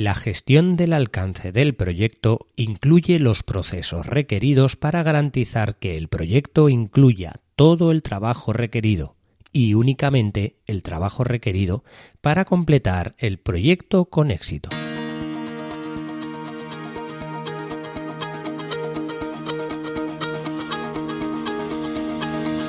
La gestión del alcance del proyecto incluye los procesos requeridos para garantizar que el proyecto incluya todo el trabajo requerido y únicamente el trabajo requerido para completar el proyecto con éxito.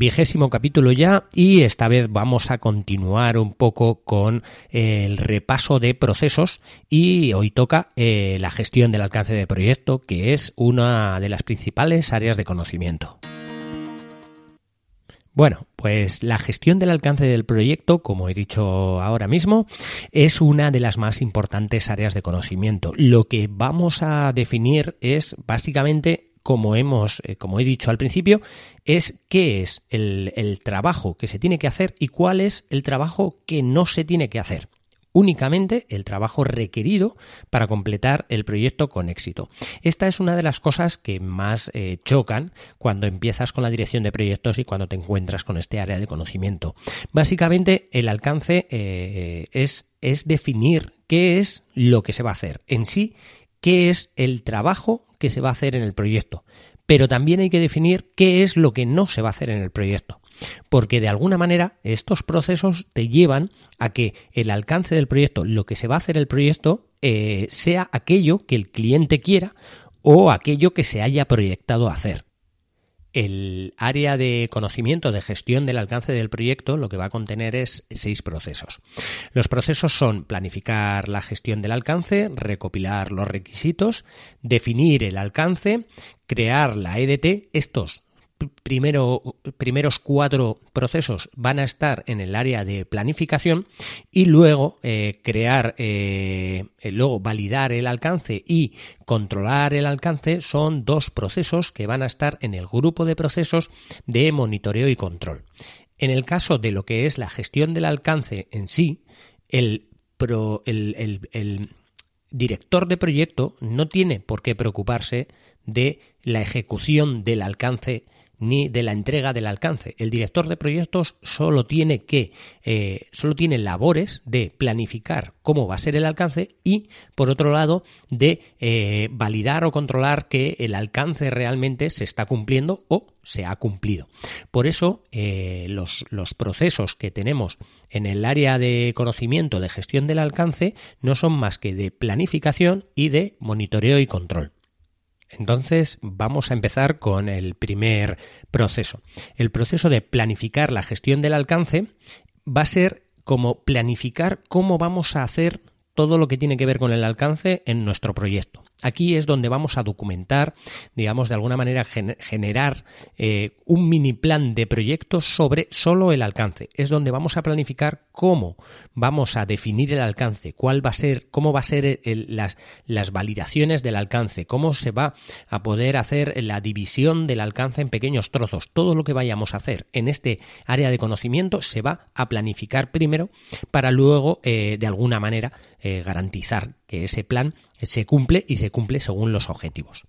Vigésimo capítulo ya y esta vez vamos a continuar un poco con el repaso de procesos y hoy toca eh, la gestión del alcance de proyecto que es una de las principales áreas de conocimiento. Bueno, pues la gestión del alcance del proyecto, como he dicho ahora mismo, es una de las más importantes áreas de conocimiento. Lo que vamos a definir es básicamente como hemos, eh, como he dicho al principio, es qué es el, trabajo que se tiene que hacer y cuál es el trabajo que no se tiene que hacer únicamente el trabajo requerido para completar el proyecto con éxito. Esta es una de las cosas que más eh, chocan cuando empiezas con la dirección de proyectos y cuando te encuentras con este área de conocimiento. Básicamente el alcance eh, es, es definir qué es lo que se va a hacer en sí, qué es el trabajo que se va a hacer en el proyecto, pero también hay que definir qué es lo que no se va a hacer en el proyecto. Porque de alguna manera estos procesos te llevan a que el alcance del proyecto, lo que se va a hacer el proyecto, eh, sea aquello que el cliente quiera o aquello que se haya proyectado hacer. El área de conocimiento de gestión del alcance del proyecto lo que va a contener es seis procesos. Los procesos son planificar la gestión del alcance, recopilar los requisitos, definir el alcance, crear la EDT. Estos primero, primeros cuatro procesos van a estar en el área de planificación y luego eh, crear, eh, eh, luego validar el alcance y controlar el alcance son dos procesos que van a estar en el grupo de procesos de monitoreo y control. En el caso de lo que es la gestión del alcance en sí, el, el director de proyecto no tiene por qué preocuparse de la ejecución del alcance ni de la entrega del alcance. El director de proyectos solo tiene que, eh, solo tiene labores de planificar cómo va a ser el alcance y, por otro lado, de eh, validar o controlar que el alcance realmente se está cumpliendo o se ha cumplido. Por eso, eh, los, los procesos que tenemos en el área de conocimiento de gestión del alcance no son más que de planificación y de monitoreo y control. Entonces vamos a empezar con el primer proceso. El proceso de planificar la gestión del alcance va a ser como planificar cómo vamos a hacer todo lo que tiene que ver con el alcance en nuestro proyecto. Aquí es donde vamos a documentar, digamos, de alguna manera generar eh, un mini plan de proyectos sobre solo el alcance. Es donde vamos a planificar cómo vamos a definir el alcance, cuál va a ser, cómo va a ser las, las validaciones del alcance, cómo se va a poder hacer la división del alcance en pequeños trozos. Todo lo que vayamos a hacer en este área de conocimiento se va a planificar primero para luego, eh, de alguna manera, eh, garantizar que ese plan se cumple y se cumple según los objetivos.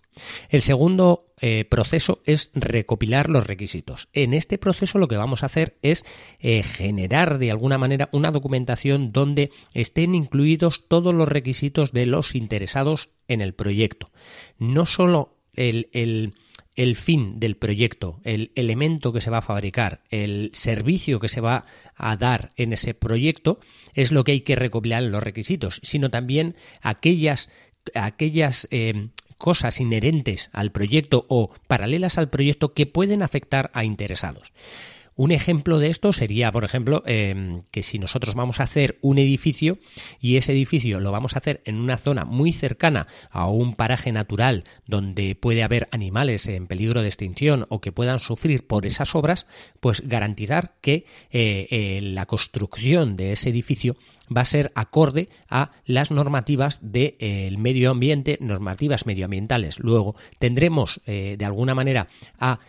El segundo eh, proceso es recopilar los requisitos. En este proceso lo que vamos a hacer es eh, generar de alguna manera una documentación donde estén incluidos todos los requisitos de los interesados en el proyecto. No solo el, el el fin del proyecto, el elemento que se va a fabricar, el servicio que se va a dar en ese proyecto, es lo que hay que recopilar en los requisitos, sino también aquellas, aquellas eh, cosas inherentes al proyecto o paralelas al proyecto que pueden afectar a interesados. Un ejemplo de esto sería, por ejemplo, em, que si nosotros vamos a hacer un edificio y ese edificio lo vamos a hacer en una zona muy cercana a un paraje natural donde puede haber animales en peligro de extinción o que puedan sufrir por esas obras, pues garantizar que eh, eh, la construcción de ese edificio va a ser acorde a las normativas del medio ambiente, normativas medioambientales. Luego tendremos de alguna manera a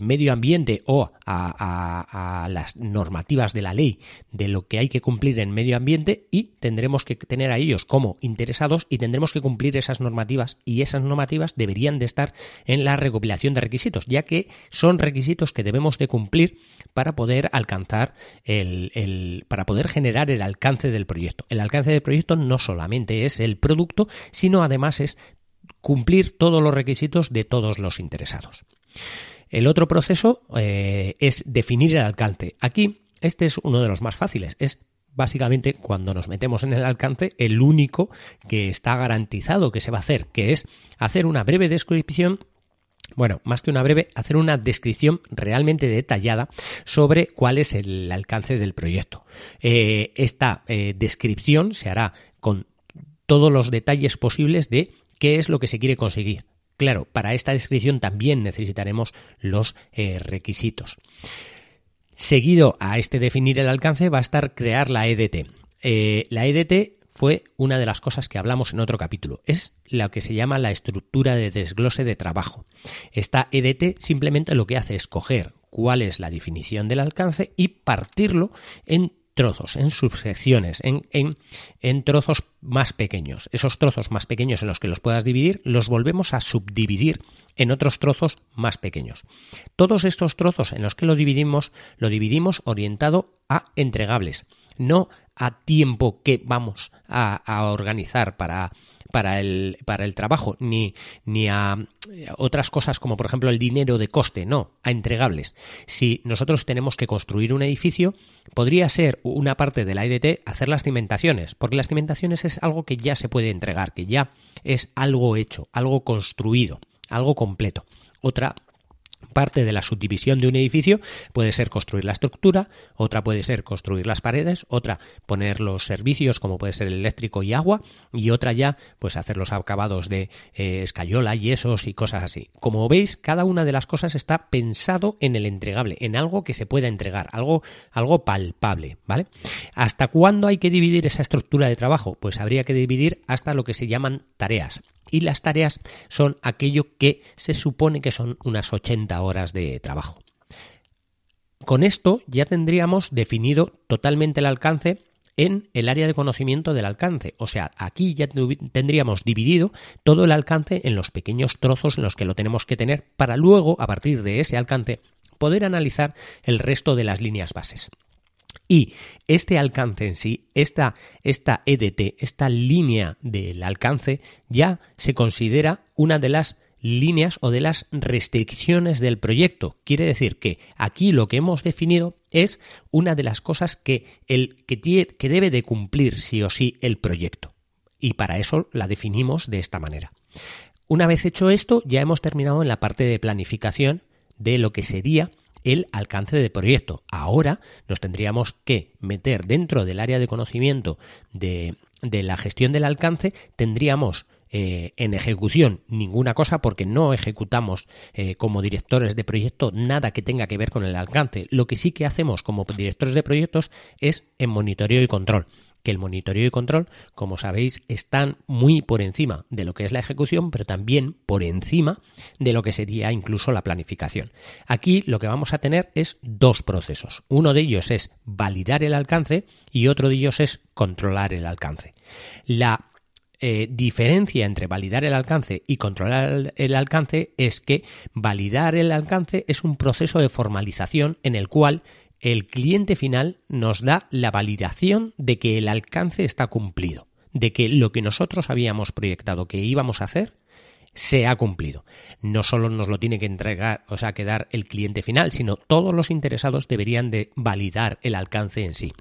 medio ambiente o a, las normativas de la ley de lo que hay que cumplir en medio ambiente y tendremos que tener a ellos como interesados y tendremos que cumplir esas normativas y esas normativas deberían de estar en la recopilación de requisitos, ya que son requisitos que debemos de cumplir para poder alcanzar el, para poder generar el alcance proyecto. El alcance del proyecto no solamente es el producto, sino además es cumplir todos los requisitos de todos los interesados. El otro proceso eh, es definir el alcance. Aquí este es uno de los más fáciles. Es básicamente cuando nos metemos en el alcance el único que está garantizado que se va a hacer, que es hacer una breve descripción bueno, más que una breve, hacer una descripción realmente detallada sobre cuál es el alcance del proyecto. Eh, esta eh, descripción se hará con todos los detalles posibles de qué es lo que se quiere conseguir. Claro, para esta descripción también necesitaremos los eh, requisitos. Seguido a este definir el alcance va a estar crear la EDT. La EDT fue una de las cosas que hablamos en otro capítulo. Es lo que se llama la estructura de desglose de trabajo. Esta EDT simplemente lo que hace es coger cuál es la definición del alcance y partirlo en trozos, en subsecciones, en, en, en, trozos más pequeños. Esos trozos más pequeños en los que los puedas dividir, los volvemos a subdividir en otros trozos más pequeños. Todos estos trozos en los que lo dividimos, lo dividimos orientado a entregables, no a tiempo que vamos a, organizar para, para, el, para el trabajo, ni, ni a otras cosas como por ejemplo el dinero de coste, no, a entregables. Si nosotros tenemos que construir un edificio, podría ser una parte de la EDT hacer las cimentaciones, porque las cimentaciones es algo que ya se puede entregar, que ya es algo hecho, algo construido, algo completo. Otra parte de la subdivisión de un edificio puede ser construir la estructura, otra puede ser construir las paredes, otra poner los servicios como puede ser el eléctrico y agua y otra ya pues hacer los acabados de eh, escayola, yesos y cosas así. Como veis, cada una de las cosas está pensado en el entregable, en algo que se pueda entregar, algo, algo palpable, ¿vale? ¿Hasta cuándo hay que dividir esa estructura de trabajo? Pues habría que dividir hasta lo que se llaman tareas y las tareas son aquello que se supone que son unas 80 horas de trabajo. Con esto ya tendríamos definido totalmente el alcance en el área de conocimiento del alcance. O sea, aquí ya tendríamos dividido todo el alcance en los pequeños trozos en los que lo tenemos que tener para luego, a partir de ese alcance, poder analizar el resto de las líneas bases. Y este alcance en sí, esta, esta EDT, esta línea del alcance, ya se considera una de las líneas o de las restricciones del proyecto. Quiere decir que aquí lo que hemos definido es una de las cosas que, el, que, que debe de cumplir sí o sí el proyecto. Y para eso la definimos de esta manera. Una vez hecho esto, ya hemos terminado en la parte de planificación de lo que sería el alcance del proyecto. Ahora nos tendríamos que meter dentro del área de conocimiento de, la gestión del alcance, tendríamos eh, en ejecución ninguna cosa porque no ejecutamos eh, como directores de proyecto nada que tenga que ver con el alcance. Lo que sí que hacemos como directores de proyectos es en monitoreo y control que el monitoreo y control, como sabéis, están muy por encima de lo que es la ejecución, pero también por encima de lo que sería incluso la planificación. Aquí lo que vamos a tener es dos procesos. Uno de ellos es validar el alcance y otro de ellos es controlar el alcance. La eh, diferencia entre validar el alcance y controlar el alcance es que validar el alcance es un proceso de formalización en el cual el cliente final nos da la validación de que el alcance está cumplido, de que lo que nosotros habíamos proyectado que íbamos a hacer se ha cumplido. No solo nos lo tiene que entregar, o sea, que dar el cliente final, sino todos los interesados deberían de validar el alcance en sí.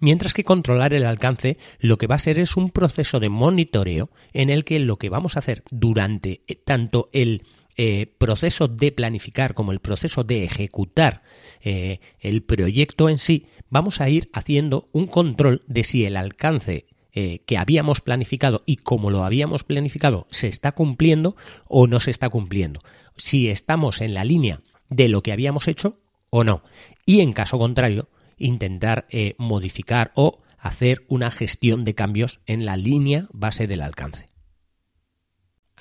Mientras que controlar el alcance lo que va a ser es un proceso de monitoreo en el que lo que vamos a hacer durante tanto el eh, proceso de planificar como el proceso de ejecutar eh, el proyecto en sí, vamos a ir haciendo un control de si el alcance eh, que habíamos planificado y como lo habíamos planificado se está cumpliendo o no se está cumpliendo. Si estamos en la línea de lo que habíamos hecho o no. Y en caso contrario, intentar modificar o hacer una gestión de cambios en la línea base del alcance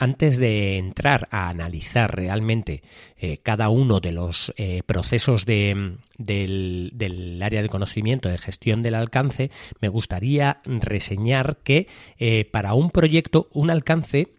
antes de entrar a analizar realmente eh, cada uno de los eh, procesos de, del, área de conocimiento de gestión del alcance, me gustaría reseñar que eh, para un proyecto un alcance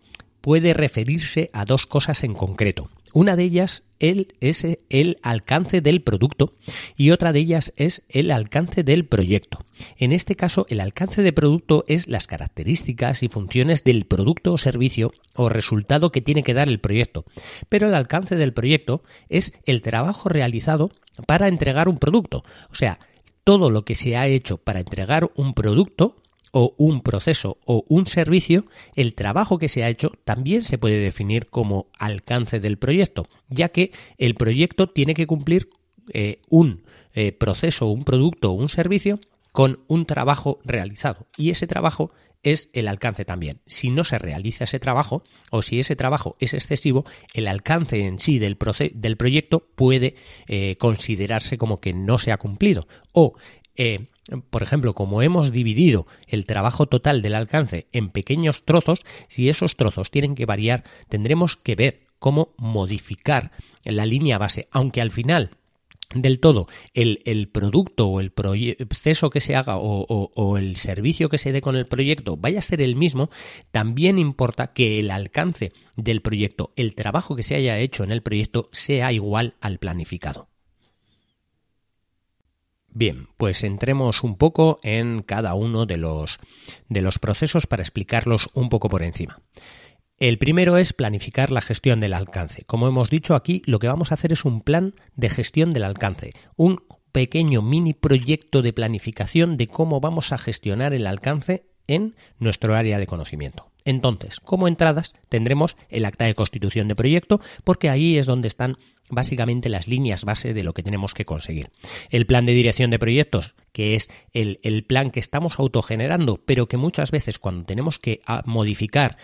puede referirse a dos cosas en concreto. Una de ellas es el alcance del producto y otra de ellas es el alcance del proyecto. En este caso, el alcance de producto es las características y funciones del producto o servicio o resultado que tiene que dar el proyecto. Pero el alcance del proyecto es el trabajo realizado para entregar un producto. O sea, todo lo que se ha hecho para entregar un producto o un proceso o un servicio, el trabajo que se ha hecho también se puede definir como alcance del proyecto, ya que el proyecto tiene que cumplir eh, un eh, proceso, un producto o un servicio con un trabajo realizado. Y ese trabajo es el alcance también. Si no se realiza ese trabajo o si ese trabajo es excesivo, el alcance en sí del, del proyecto puede eh, considerarse como que no se ha cumplido. O eh, por ejemplo, como hemos dividido el trabajo total del alcance en pequeños trozos, si esos trozos tienen que variar, tendremos que ver cómo modificar la línea base, aunque al final del todo el, producto o el proceso que se haga o, o, el servicio que se dé con el proyecto vaya a ser el mismo, también importa que el alcance del proyecto, el trabajo que se haya hecho en el proyecto sea igual al planificado. Bien, pues entremos un poco en cada uno de los, de los procesos para explicarlos un poco por encima. El primero es planificar la gestión del alcance. Como hemos dicho aquí, lo que vamos a hacer es un plan de gestión del alcance, un pequeño mini proyecto de planificación de cómo vamos a gestionar el alcance en nuestro área de conocimiento. Entonces, como entradas tendremos el acta de constitución de proyecto, porque ahí es donde están básicamente las líneas base de lo que tenemos que conseguir. El plan de dirección de proyectos, que es el, plan que estamos autogenerando, pero que muchas veces cuando tenemos que ah, modificar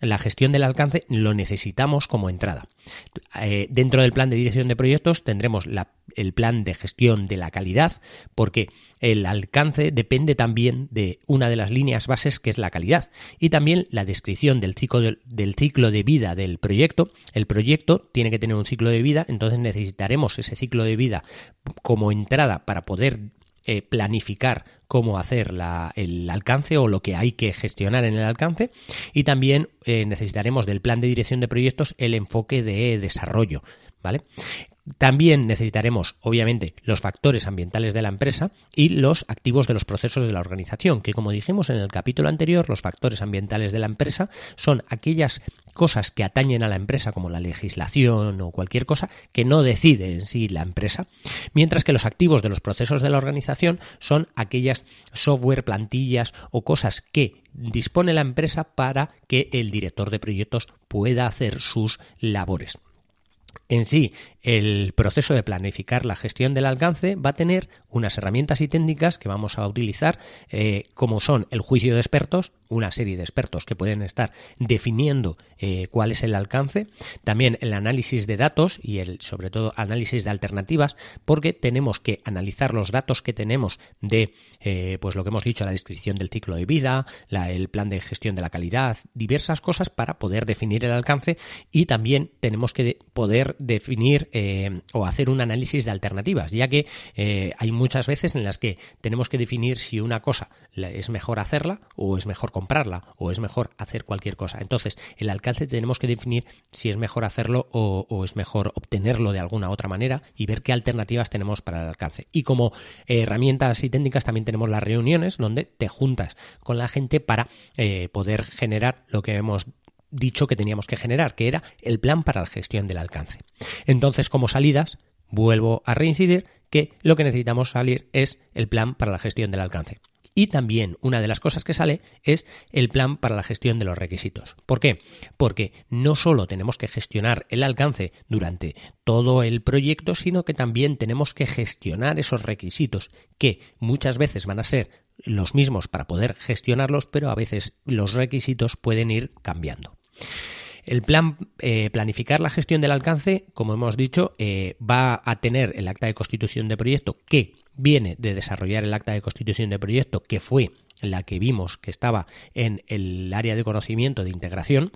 la gestión del alcance, lo necesitamos como entrada. Eh, dentro del plan de dirección de proyectos tendremos el plan de gestión de la calidad, porque el alcance depende también de una de las líneas bases que es la calidad y también la descripción del ciclo del ciclo de vida del proyecto. El proyecto tiene que tener un ciclo de vida, entonces necesitaremos ese ciclo de vida como entrada para poder eh, planificar cómo hacer el alcance o lo que hay que gestionar en el alcance y también eh, necesitaremos del plan de dirección de proyectos el enfoque de desarrollo, ¿vale? También necesitaremos, obviamente, los factores ambientales de la empresa y los activos de los procesos de la organización, que como dijimos en el capítulo anterior, los factores ambientales de la empresa son aquellas cosas que atañen a la empresa, como la legislación o cualquier cosa, que no decide en sí la empresa, mientras que los activos de los procesos de la organización son aquellas software, plantillas o cosas que dispone la empresa para que el director de proyectos pueda hacer sus labores. En sí, el proceso de planificar la gestión del alcance va a tener unas herramientas y técnicas que vamos a utilizar, eh, como son el juicio de expertos, una serie de expertos que pueden estar definiendo eh, cuál es el alcance, también el análisis de datos y el, sobre todo, análisis de alternativas, porque tenemos que analizar los datos que tenemos de, eh, pues lo que hemos dicho, la descripción del ciclo de vida, el plan de gestión de la calidad, diversas cosas para poder definir el alcance y también tenemos que poder definir eh, o hacer un análisis de alternativas, ya que hay muchas veces en las que tenemos que definir si una cosa es mejor hacerla o es mejor comprarla o es mejor hacer cualquier cosa. Entonces, el alcance tenemos que definir si es mejor hacerlo o, es mejor obtenerlo de alguna otra manera y ver qué alternativas tenemos para el alcance. Y como herramientas y técnicas también tenemos las reuniones donde te juntas con la gente para eh, poder generar lo que hemos dicho que teníamos que generar, que era el plan para la gestión del alcance. Entonces, como salidas, vuelvo a reincidir que lo que necesitamos salir es el plan para la gestión del alcance. Y también una de las cosas que sale es el plan para la gestión de los requisitos. ¿Por qué? Porque no solo tenemos que gestionar el alcance durante todo el proyecto, sino que también tenemos que gestionar esos requisitos, que muchas veces van a ser los mismos para poder gestionarlos, pero a veces los requisitos pueden ir cambiando. El plan, eh, planificar la gestión del alcance, como hemos dicho, eh, va a tener el acta de constitución de proyecto que viene de desarrollar el acta de constitución de proyecto, que fue la que vimos que estaba en el área de conocimiento de integración,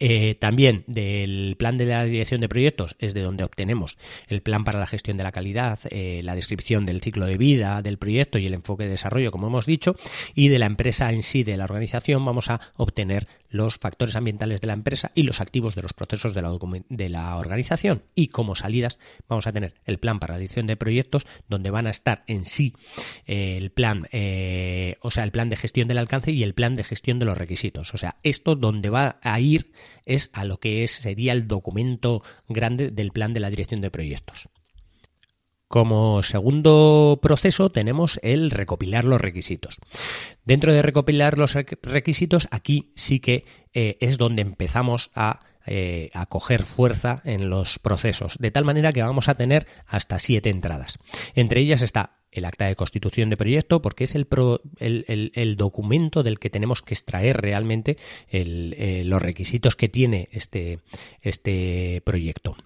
eh, también del plan de la dirección de proyectos es de donde obtenemos el plan para la gestión de la calidad, la descripción del ciclo de vida del proyecto y el enfoque de desarrollo, como hemos dicho, y de la empresa en sí, de la organización, vamos a obtener los factores ambientales de la empresa y los activos de los procesos de la, organización. Y como salidas vamos a tener el plan para la dirección de proyectos, donde van a estar en sí eh, el plan, o sea, el plan de gestión del alcance y el plan de gestión de los requisitos. O sea, esto donde va a ir es a lo que es, sería el documento grande del plan de la dirección de proyectos. Como segundo proceso tenemos el recopilar los requisitos. Dentro de recopilar los requisitos, aquí sí que eh, es donde empezamos a, eh, a, coger fuerza en los procesos, de tal manera que vamos a tener hasta siete entradas. Entre ellas está el acta de constitución de proyecto, porque es el, el, documento del que tenemos que extraer realmente eh, los requisitos que tiene este, este proyecto.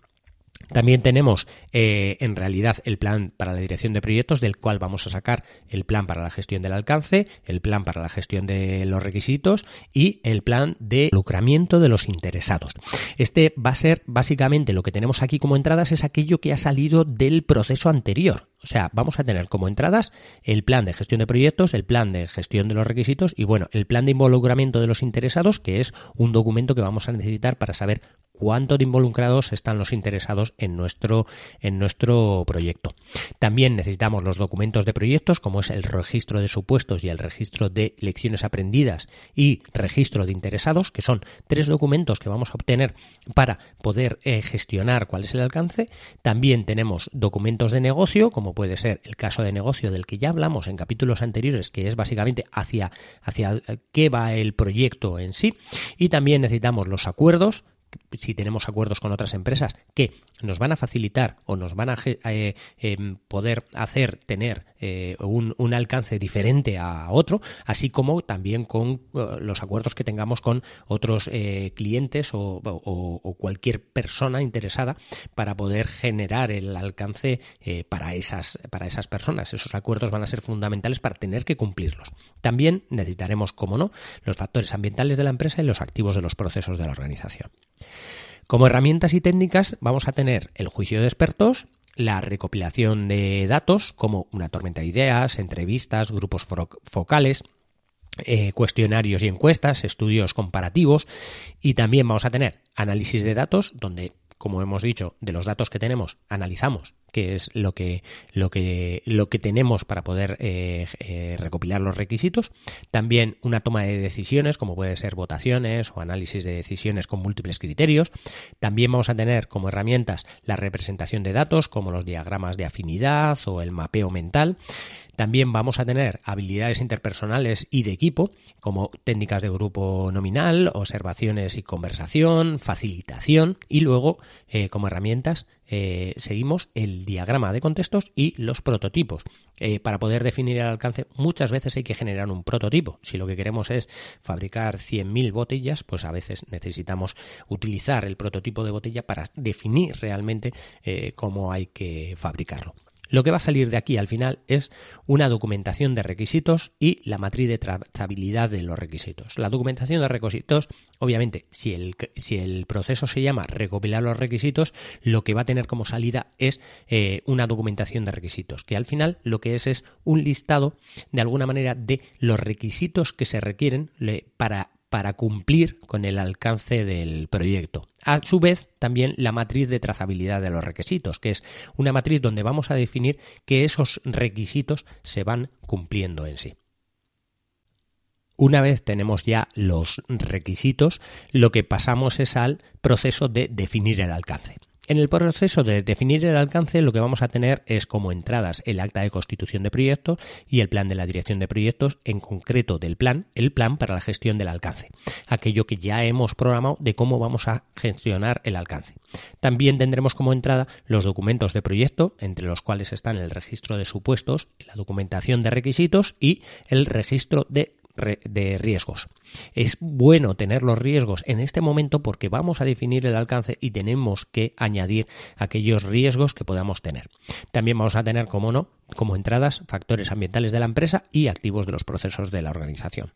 También tenemos eh, en realidad el plan para la dirección de proyectos, del cual vamos a sacar el plan para la gestión del alcance, el plan para la gestión de los requisitos y el plan de lucramiento de los interesados. Este va a ser básicamente lo que tenemos aquí como entradas, es aquello que ha salido del proceso anterior. O sea, vamos a tener como entradas el plan de gestión de proyectos, el plan de gestión de los requisitos y bueno, el plan de involucramiento de los interesados, que es un documento que vamos a necesitar para saber cuánto de involucrados están los interesados en nuestro, en nuestro proyecto. También necesitamos los documentos de proyectos, como es el registro de supuestos y el registro de lecciones aprendidas y registro de interesados, que son tres documentos que vamos a obtener para poder eh, gestionar cuál es el alcance. También tenemos documentos de negocio, puede ser el caso de negocio del que ya hablamos en capítulos anteriores, que es básicamente hacia, hacia qué va el proyecto en sí. Y también necesitamos los acuerdos si tenemos acuerdos con otras empresas que nos van a facilitar o nos van a eh, em, poder hacer tener eh, un, alcance diferente a otro, así como también con eh, los acuerdos que tengamos con otros clientes o, cualquier persona interesada para poder generar el alcance para, esas, para esas personas. Esos acuerdos van a ser fundamentales para tener que cumplirlos. También necesitaremos, como no, los factores ambientales de la empresa y los activos de los procesos de la organización. Como herramientas y técnicas vamos a tener el juicio de expertos, la recopilación de datos como una tormenta de ideas, entrevistas, grupos focales, eh, cuestionarios y encuestas, estudios comparativos y también vamos a tener análisis de datos donde, como hemos dicho, de los datos que tenemos analizamos que es lo que, lo que, lo que tenemos para poder eh, eh, recopilar los requisitos. También una toma de decisiones, como puede ser votaciones o análisis de decisiones con múltiples criterios. También vamos a tener como herramientas la representación de datos, como los diagramas de afinidad o el mapeo mental. También vamos a tener habilidades interpersonales y de equipo, como técnicas de grupo nominal, observaciones y conversación, facilitación y luego eh, como herramientas eh, seguimos el diagrama de contextos y los prototipos. Eh, para poder definir el alcance muchas veces hay que generar un prototipo. Si lo que queremos es fabricar 100.000 botellas, pues a veces necesitamos utilizar el prototipo de botella para definir realmente cómo hay que fabricarlo. Lo que va a salir de aquí al final es una documentación de requisitos y la matriz de trazabilidad de los requisitos. La documentación de requisitos, obviamente, si el, proceso se llama recopilar los requisitos, lo que va a tener como salida es eh, una documentación de requisitos, que al final lo que es es un listado de alguna manera de los requisitos que se requieren para para cumplir con el alcance del proyecto. A su vez, también la matriz de trazabilidad de los requisitos, que es una matriz donde vamos a definir que esos requisitos se van cumpliendo en sí. Una vez tenemos ya los requisitos, lo que pasamos es al proceso de definir el alcance. En el proceso de definir el alcance lo que vamos a tener es como entradas el acta de constitución de proyectos y el plan de la dirección de proyectos, en concreto del plan, el plan para la gestión del alcance, aquello que ya hemos programado de cómo vamos a gestionar el alcance. También tendremos como entrada los documentos de proyecto, entre los cuales están el registro de supuestos, la documentación de requisitos y el registro de de riesgos. Es bueno tener los riesgos en este momento porque vamos a definir el alcance y tenemos que añadir aquellos riesgos que podamos tener. También vamos a tener, como no, como entradas, factores ambientales de la empresa y activos de los procesos de la organización.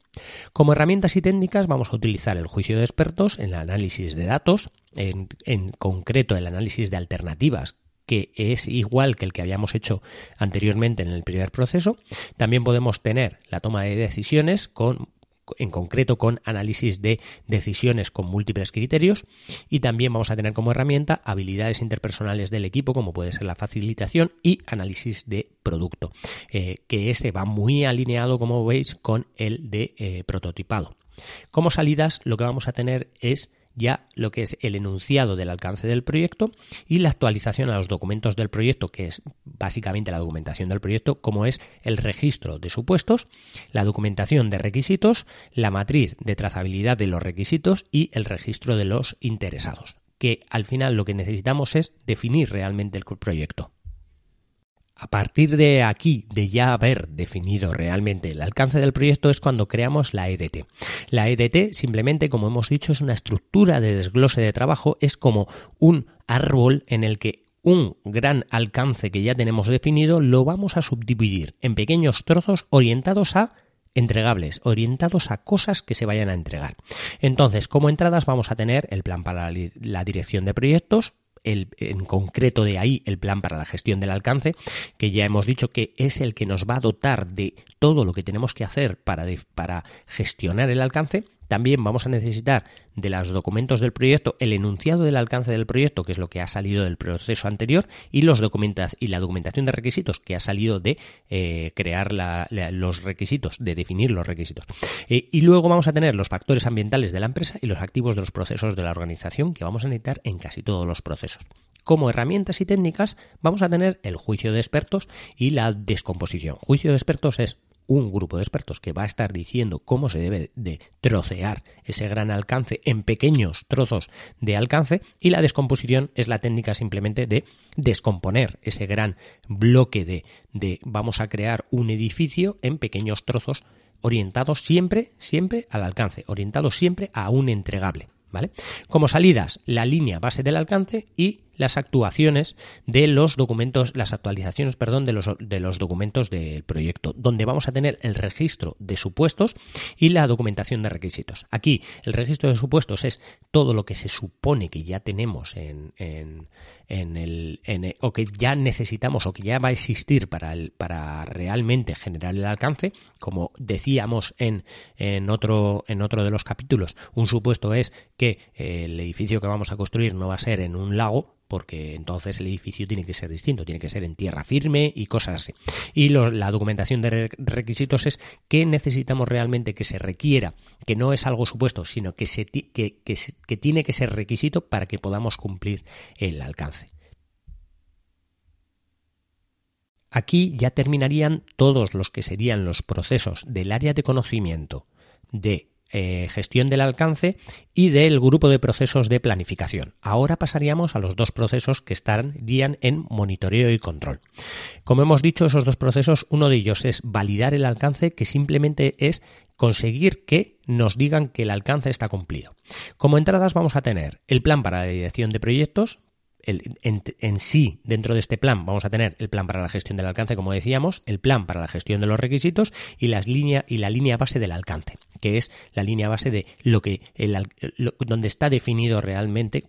Como herramientas y técnicas vamos a utilizar el juicio de expertos en el análisis de datos, en, en concreto el análisis de alternativas que es igual que el que habíamos hecho anteriormente en el primer proceso. También podemos tener la toma de decisiones con en concreto con análisis de decisiones con múltiples criterios y también vamos a tener como herramienta habilidades interpersonales del equipo como puede ser la facilitación y análisis de producto eh, que este va muy alineado como veis con el de eh, prototipado como salidas lo que vamos a tener es ya lo que es el enunciado del alcance del proyecto y la actualización a los documentos del proyecto, que es básicamente la documentación del proyecto, como es el registro de supuestos, la documentación de requisitos, la matriz de trazabilidad de los requisitos y el registro de los interesados, que al final lo que necesitamos es definir realmente el proyecto. A partir de aquí, de ya haber definido realmente el alcance del proyecto, es cuando creamos la EDT. La EDT, simplemente, como hemos dicho, es una estructura de desglose de trabajo, es como un árbol en el que un gran alcance que ya tenemos definido lo vamos a subdividir en pequeños trozos orientados a entregables, orientados a cosas que se vayan a entregar. Entonces, como entradas vamos a tener el plan para la dirección de proyectos, en concreto de ahí el plan para la gestión del alcance, que ya hemos dicho que es el que nos va a dotar de todo lo que tenemos que hacer para, para gestionar el alcance también vamos a necesitar de los documentos del proyecto el enunciado del alcance del proyecto, que es lo que ha salido del proceso anterior, y los y la documentación de requisitos que ha salido de eh, crear los requisitos, de definir los requisitos. Eh, y luego vamos a tener los factores ambientales de la empresa y los activos de los procesos de la organización que vamos a necesitar en casi todos los procesos. Como herramientas y técnicas vamos a tener el juicio de expertos y la descomposición. Juicio de expertos es un grupo de expertos que va a estar diciendo cómo se debe de trocear ese gran alcance en pequeños trozos de alcance y la descomposición es la técnica simplemente de descomponer ese gran bloque de, de vamos a crear un edificio en pequeños trozos orientados siempre, siempre al alcance, orientados siempre a un entregable. ¿Vale? Como salidas, la línea base del alcance y las actuaciones de los documentos, las actualizaciones, perdón, de los, de los documentos del proyecto, donde vamos a tener el registro de supuestos y la documentación de requisitos. Aquí, el registro de supuestos es todo lo que se supone que ya tenemos en, en, en el, en o que ya necesitamos o que ya va a existir para, el, para realmente generar el alcance, como decíamos en, en, otro, en otro de los capítulos, un supuesto es que el edificio que vamos a construir no va a ser en un lago, porque entonces el edificio tiene que ser distinto, tiene que ser en tierra firme y cosas así. Y la documentación de requisitos es qué necesitamos realmente que se requiera, que no es algo supuesto, sino que, se, que, que tiene que ser requisito para que podamos cumplir el alcance. Aquí ya terminarían todos los que serían los procesos del área de conocimiento de eh, gestión del alcance y del grupo de procesos de planificación. Ahora pasaríamos a los dos procesos que estarían en monitoreo y control. Como hemos dicho, esos dos procesos, uno de ellos es validar el alcance, que simplemente es conseguir que nos digan que el alcance está cumplido. Como entradas vamos a tener el plan para la dirección de proyectos, en, sí, dentro de este plan, vamos a tener el plan para la gestión del alcance, como decíamos, el plan para la gestión de los requisitos y, las línea, y la línea base del alcance, que es la línea base de lo que el, donde está definido realmente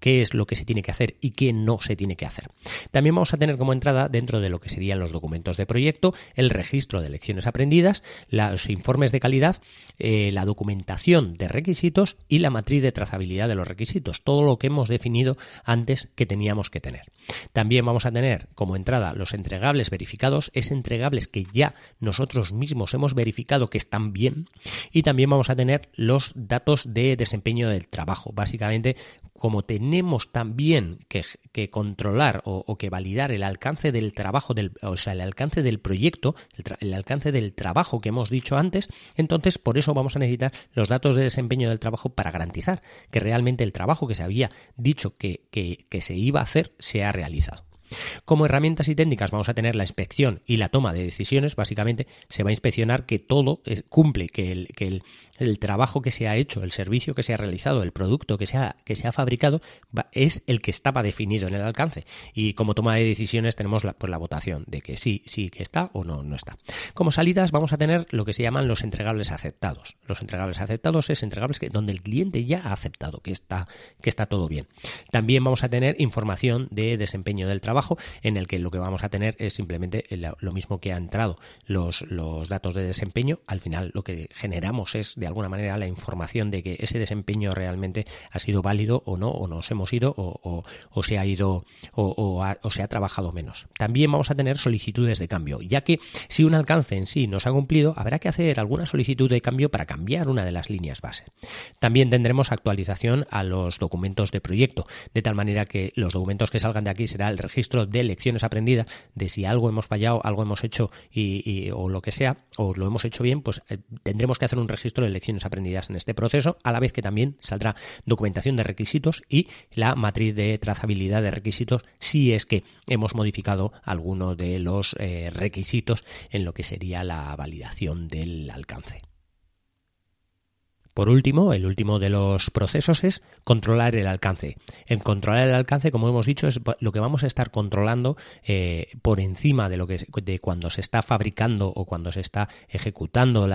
qué es lo que se tiene que hacer y qué no se tiene que hacer. También vamos a tener como entrada dentro de lo que serían los documentos de proyecto, el registro de lecciones aprendidas, los informes de calidad, eh, la documentación de requisitos y la matriz de trazabilidad de los requisitos, todo lo que hemos definido antes que teníamos que tener. También vamos a tener como entrada los entregables verificados, es entregables que ya nosotros mismos hemos verificado que están bien y también vamos a tener los datos de desempeño del trabajo, básicamente como tenemos también que, controlar o, que validar el alcance del trabajo, del, o sea, el alcance del proyecto, el, alcance del trabajo que hemos dicho antes, entonces por eso vamos a necesitar los datos de desempeño del trabajo para garantizar que realmente el trabajo que se había dicho que, que se iba a hacer se ha realizado. Como herramientas y técnicas vamos a tener la inspección y la toma de decisiones. Básicamente se va a inspeccionar que todo eh, cumple, que el, trabajo que se ha hecho, el servicio que se ha realizado, el producto que se ha, que se ha fabricado es el que estaba definido en el alcance. Y como toma de decisiones tenemos la, pues, la votación de que sí, sí que está o no, no está. Como salidas vamos a tener lo que se llaman los entregables aceptados. Los entregables aceptados es entregables que, donde el cliente ya ha aceptado que está, que está todo bien. También vamos a tener información de desempeño del trabajo en el que lo que vamos a tener es simplemente lo mismo que ha entrado los, los datos de desempeño. Al final lo que generamos es de alguna manera la información de que ese desempeño realmente ha sido válido o no, o nos hemos ido o, se ha ido o, o, se ha trabajado menos. También vamos a tener solicitudes de cambio, ya que si un alcance en sí no se ha cumplido, habrá que hacer alguna solicitud de cambio para cambiar una de las líneas base. También tendremos actualización a los documentos de proyecto, de tal manera que los documentos que salgan de aquí será el registro de lecciones aprendidas, de si algo hemos fallado, algo hemos hecho y, o lo que sea, o lo hemos hecho bien, pues eh, tendremos que hacer un registro de lecciones aprendidas en este proceso, a la vez que también saldrá documentación de requisitos y la matriz de trazabilidad de requisitos si es que hemos modificado alguno de los eh, requisitos en lo que sería la validación del alcance. Por último, el último de los procesos es controlar el alcance. En controlar el alcance, como hemos dicho, es lo que vamos a estar controlando eh, por encima de lo que de cuando se está fabricando o cuando se está ejecutando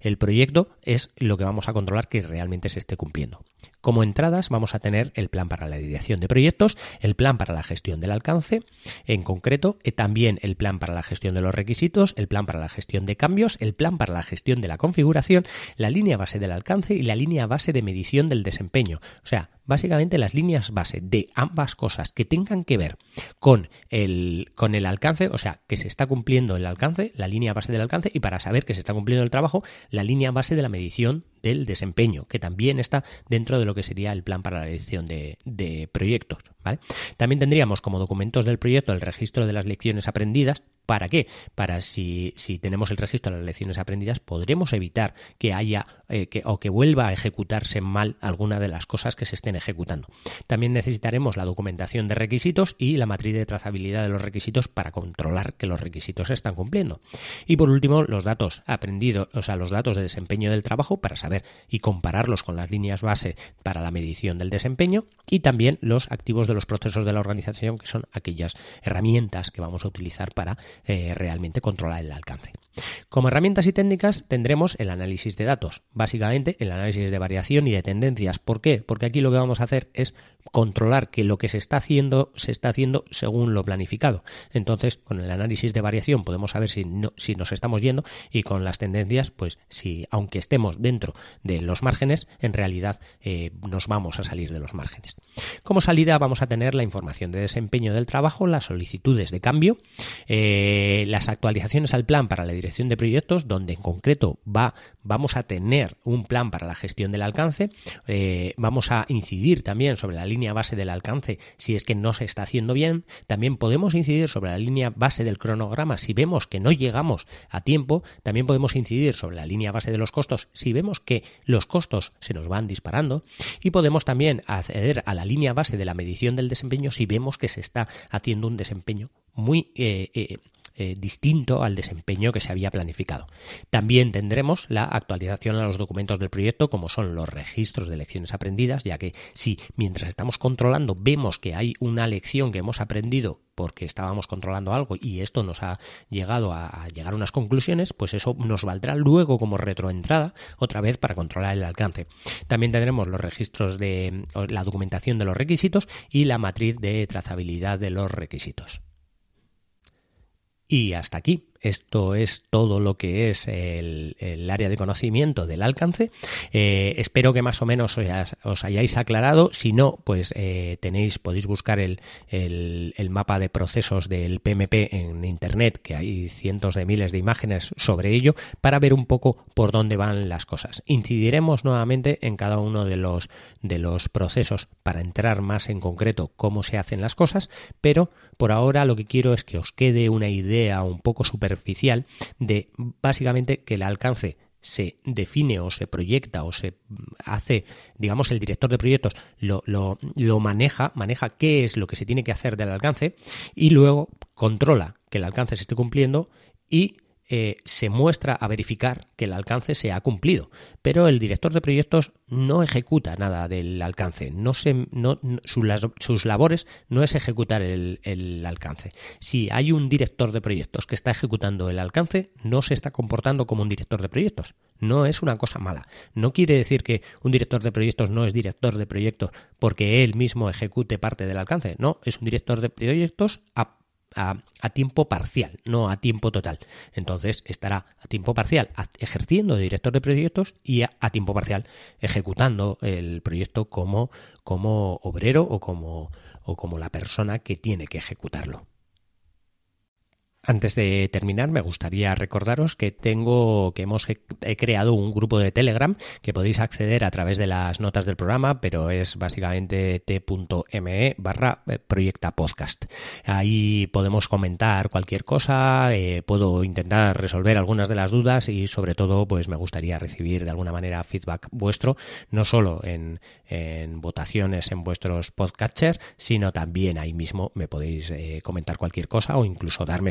el proyecto, es lo que vamos a controlar que realmente se esté cumpliendo. Como entradas vamos a tener el plan para la dirección de proyectos, el plan para la gestión del alcance, en concreto eh, también el plan para la gestión de los requisitos, el plan para la gestión de cambios, el plan para la gestión de la configuración, la línea base del alcance y la línea base de medición del desempeño. O sea, básicamente las líneas base de ambas cosas que tengan que ver con el, con el alcance, o sea, que se está cumpliendo el alcance, la línea base del alcance, y para saber que se está cumpliendo el trabajo, la línea base de la medición del desempeño, que también está dentro de lo que sería el plan para la de, de proyectos. ¿vale? También tendríamos como documentos del proyecto el registro de las lecciones aprendidas, ¿Para qué? Para si, si, tenemos el registro de las lecciones aprendidas, podremos evitar que haya eh, que, o que vuelva a ejecutarse mal alguna de las cosas que se estén ejecutando. También necesitaremos la documentación de requisitos y la matriz de trazabilidad de los requisitos para controlar que los requisitos se están cumpliendo. Y por último, los datos aprendidos, o sea, los datos de desempeño del trabajo para saber y compararlos con las líneas base para la medición del desempeño y también los activos de los procesos de la organización, que son aquellas herramientas que vamos a utilizar para eh, realmente controlar el alcance. Como herramientas y técnicas tendremos el análisis de datos, básicamente el análisis de variación y de tendencias. ¿Por qué? Porque aquí lo que vamos a hacer es controlar que lo que se está haciendo se está haciendo según lo planificado. Entonces, con el análisis de variación podemos saber si, nos estamos yendo y con las tendencias, pues si aunque estemos dentro de los márgenes, en realidad eh, nos vamos a salir de los márgenes. Como salida vamos a tener la información de desempeño del trabajo, las solicitudes de cambio, eh, las actualizaciones al plan para la dirección de proyectos, donde en concreto va, vamos a tener un plan para la gestión del alcance, eh, vamos a incidir también sobre la línea base del alcance si es que no se está haciendo bien, también podemos incidir sobre la línea base del cronograma si vemos que no llegamos a tiempo, también podemos incidir sobre la línea base de los costos si vemos que los costos se nos van disparando. Y podemos también acceder a la línea base de la medición del desempeño si vemos que se está haciendo un desempeño muy eh, eh, eh, distinto al desempeño que se había planificado. También tendremos la actualización a los documentos del proyecto, como son los registros de lecciones aprendidas, ya que si mientras estamos controlando vemos que hay una lección que hemos aprendido porque estábamos controlando algo y esto nos ha llegado a, llegar a unas conclusiones, pues eso nos valdrá luego como retroentrada otra vez para controlar el alcance. También tendremos los registros de la documentación de los requisitos y la matriz de trazabilidad de los requisitos. Y hasta aquí. Esto es todo lo que es el, área de conocimiento del alcance. Eh, espero que más o menos os, hayáis aclarado. Si no, pues eh, tenéis, podéis buscar el, el, mapa de procesos del PMP en internet, que hay cientos de miles de imágenes sobre ello, para ver un poco por dónde van las cosas. Incidiremos nuevamente en cada uno de los, de los procesos para entrar más en concreto cómo se hacen las cosas, pero por ahora lo que quiero es que os quede una idea un poco de básicamente que el alcance se define o se proyecta o se hace, digamos, el director de proyectos lo, lo, lo, maneja, maneja qué es lo que se tiene que hacer del alcance y luego controla que el alcance se esté cumpliendo y eh, se muestra a verificar que el alcance se ha cumplido. Pero el director de proyectos no ejecuta nada del alcance. No se, no, sus labores no es ejecutar el, el, alcance. Si hay un director de proyectos que está ejecutando el alcance, no se está comportando como un director de proyectos. No es una cosa mala. No quiere decir que un director de proyectos no es director de proyectos porque él mismo ejecute parte del alcance. No, es un director de proyectos a a, tiempo parcial, no a tiempo total. Entonces estará a tiempo parcial ejerciendo de director de proyectos y a, tiempo parcial ejecutando el proyecto como, como obrero o como, o como la persona que tiene que ejecutarlo. Antes de terminar, me gustaría recordaros que tengo, que hemos he creado un grupo de Telegram que podéis acceder a través de las notas del programa, pero es básicamente t.me barra eh, proyecta podcast. Ahí podemos comentar cualquier cosa, eh, puedo intentar resolver algunas de las dudas y sobre todo, pues me gustaría recibir de alguna manera feedback vuestro, no solo en, votaciones en vuestros podcatchers, sino también ahí mismo me podéis eh, comentar cualquier cosa o incluso darme